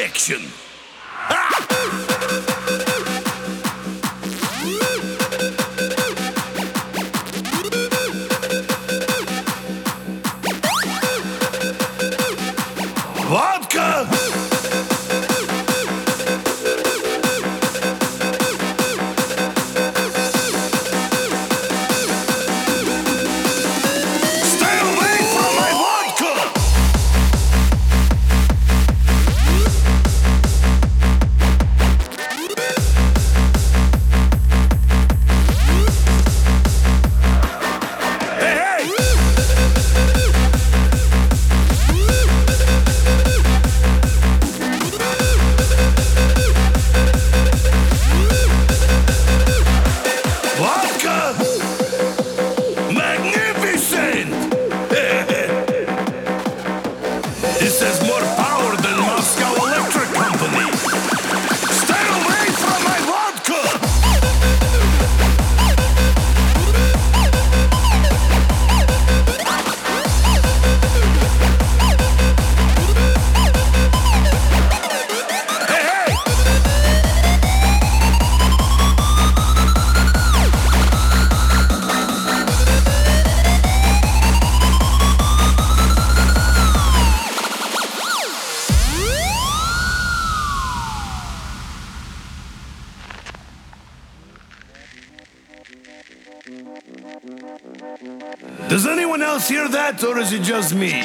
great or is it just me?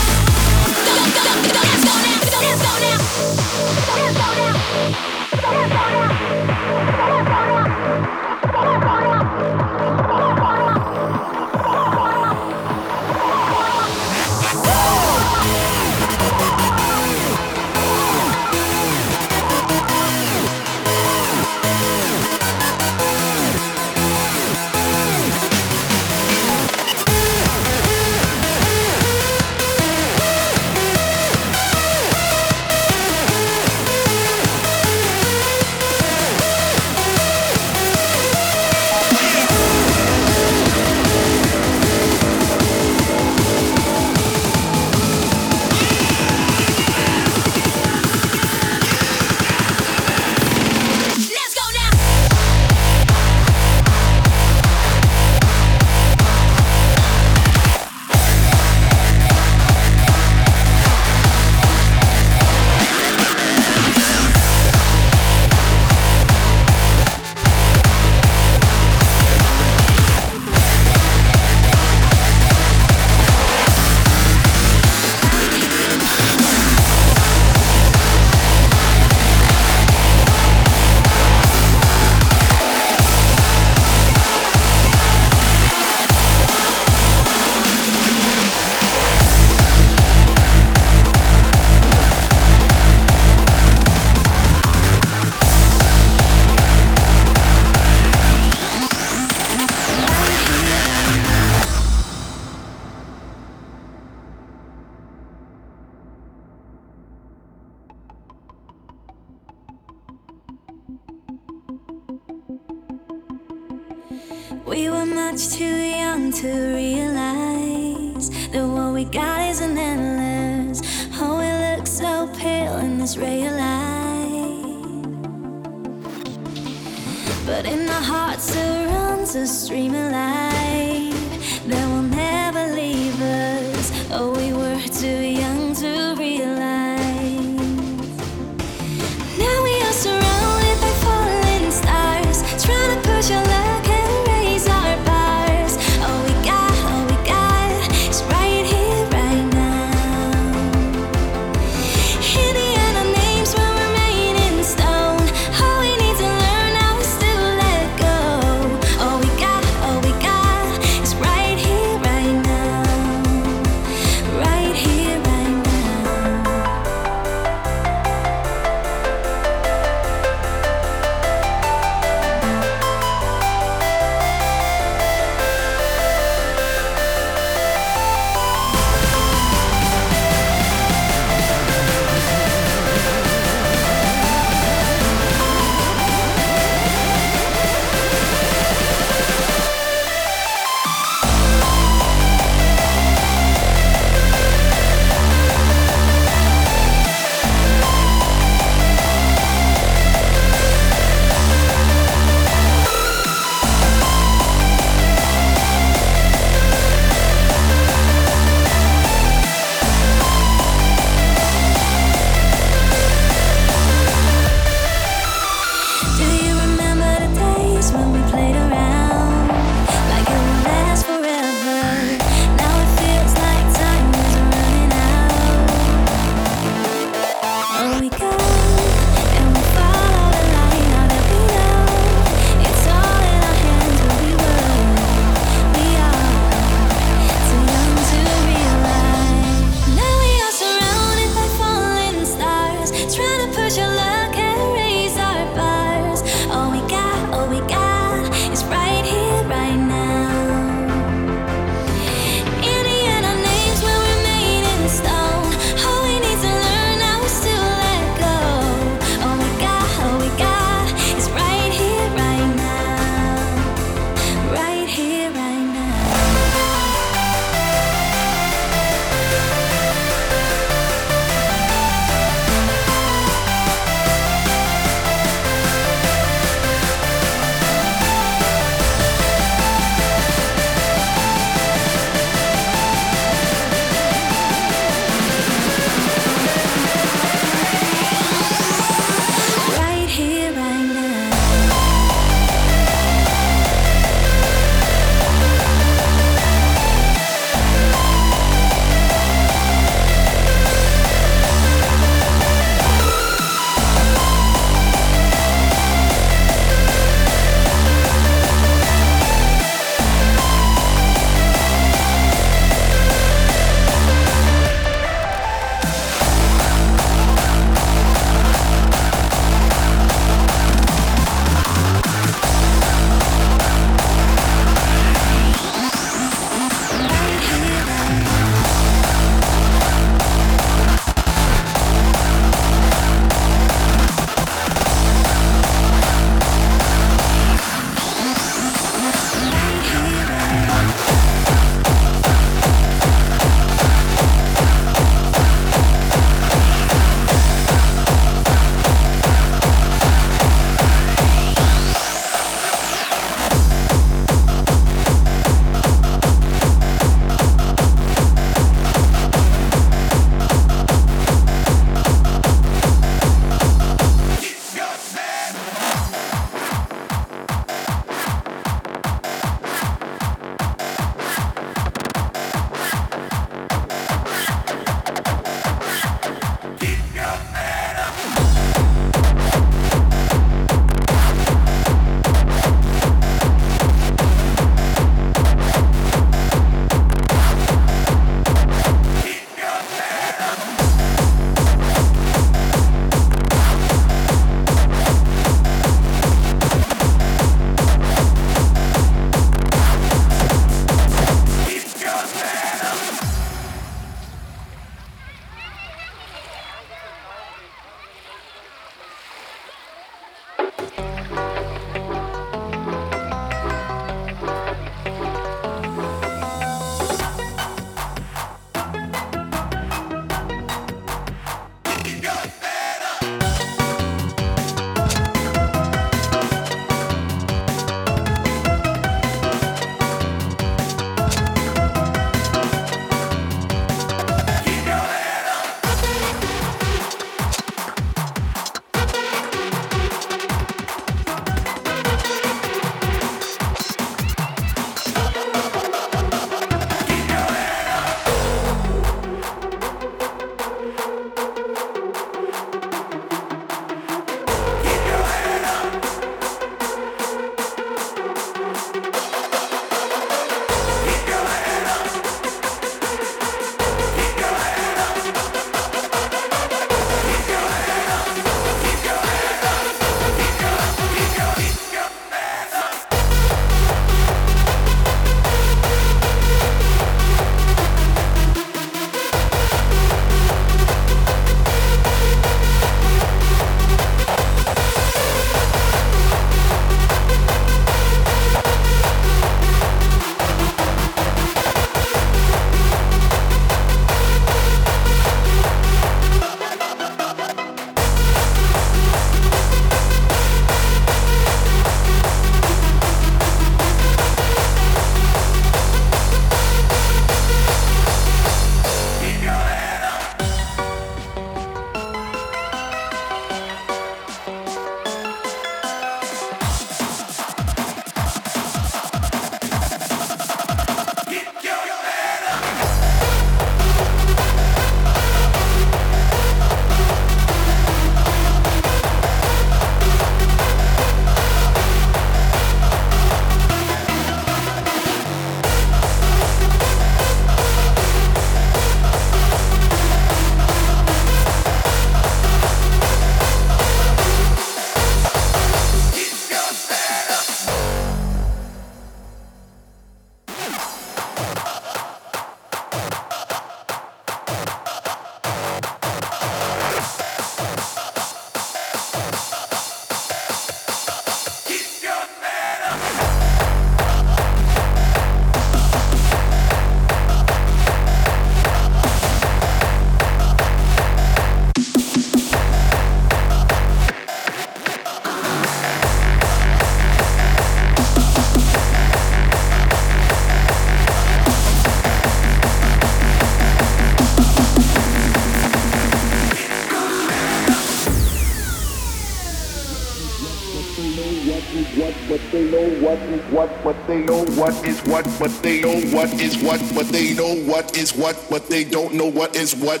But they know what is what, but they know what is what, but they don't know what is what.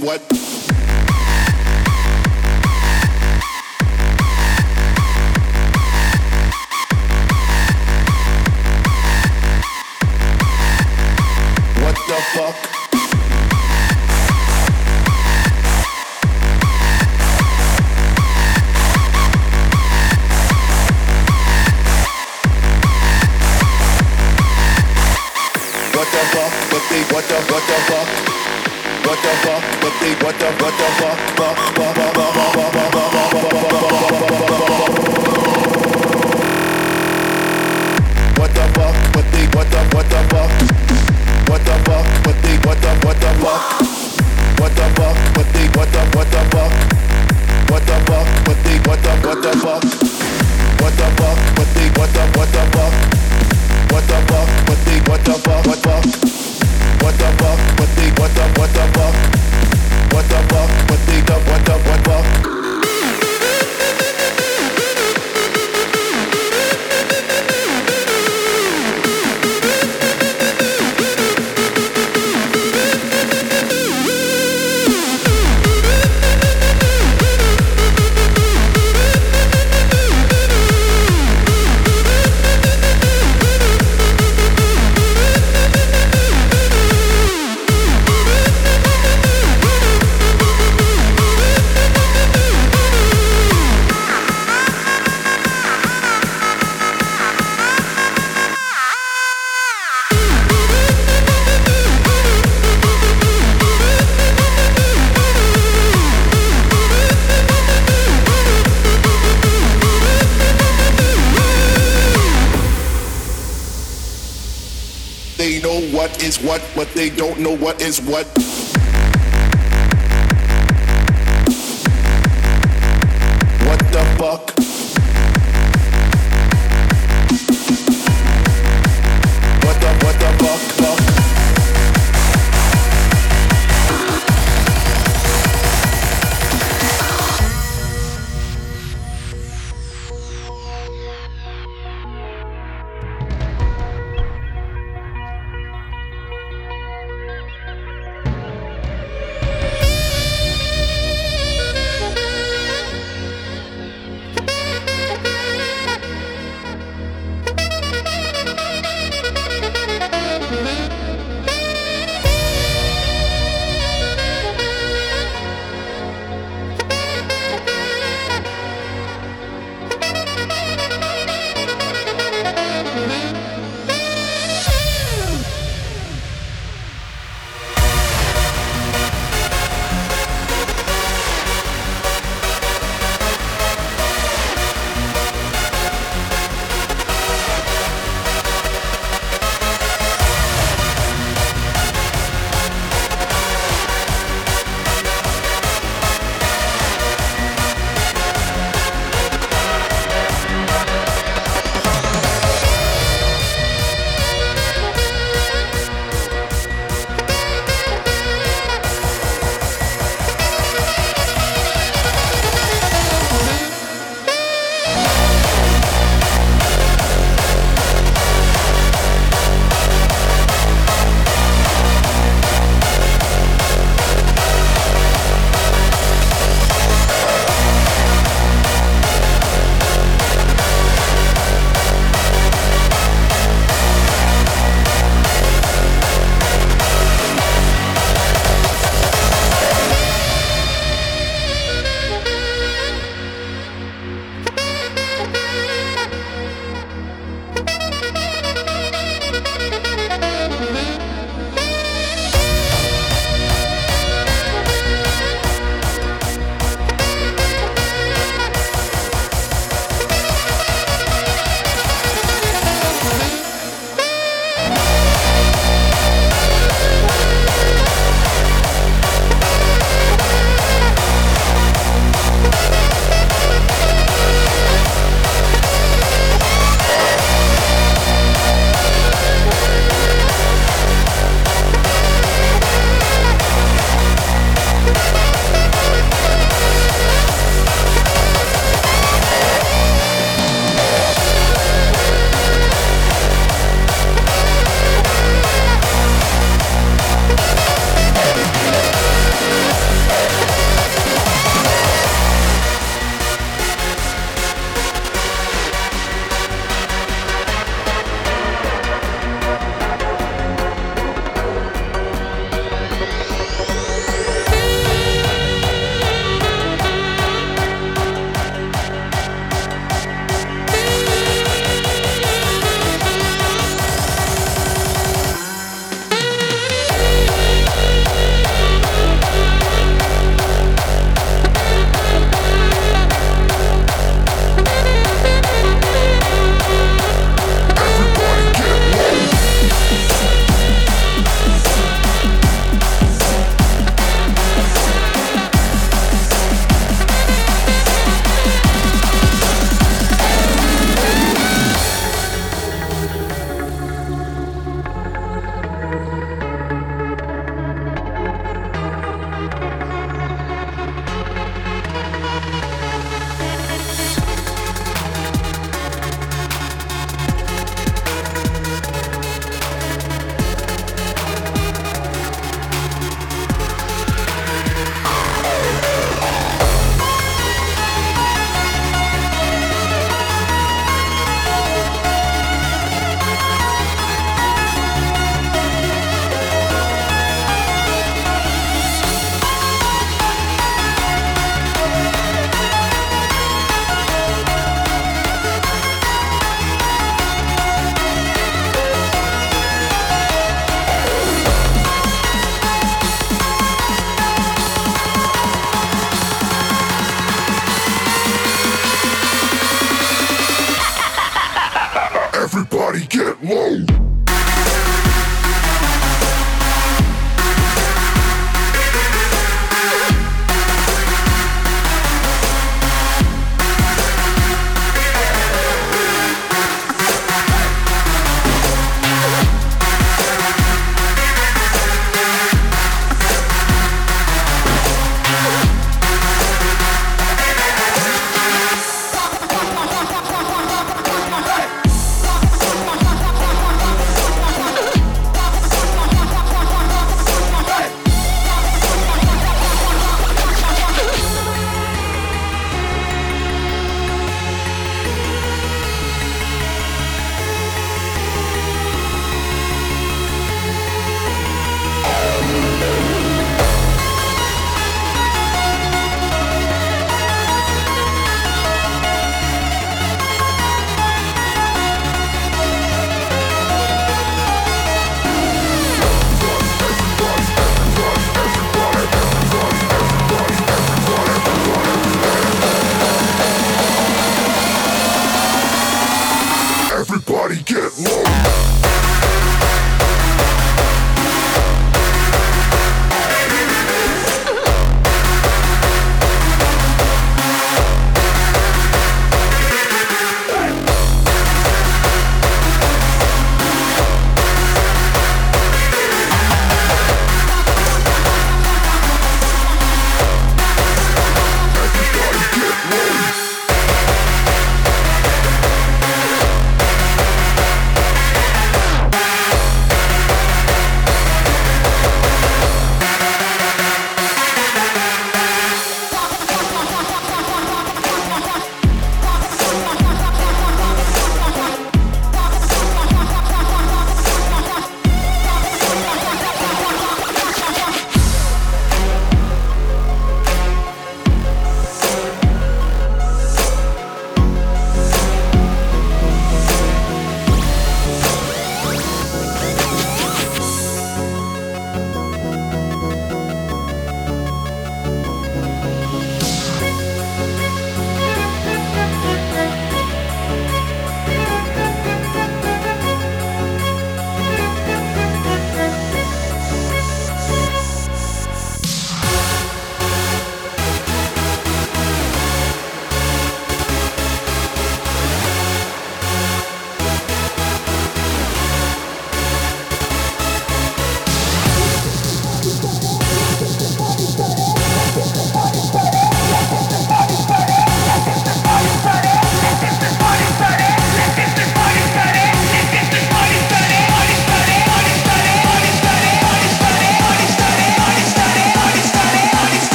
what know what is what.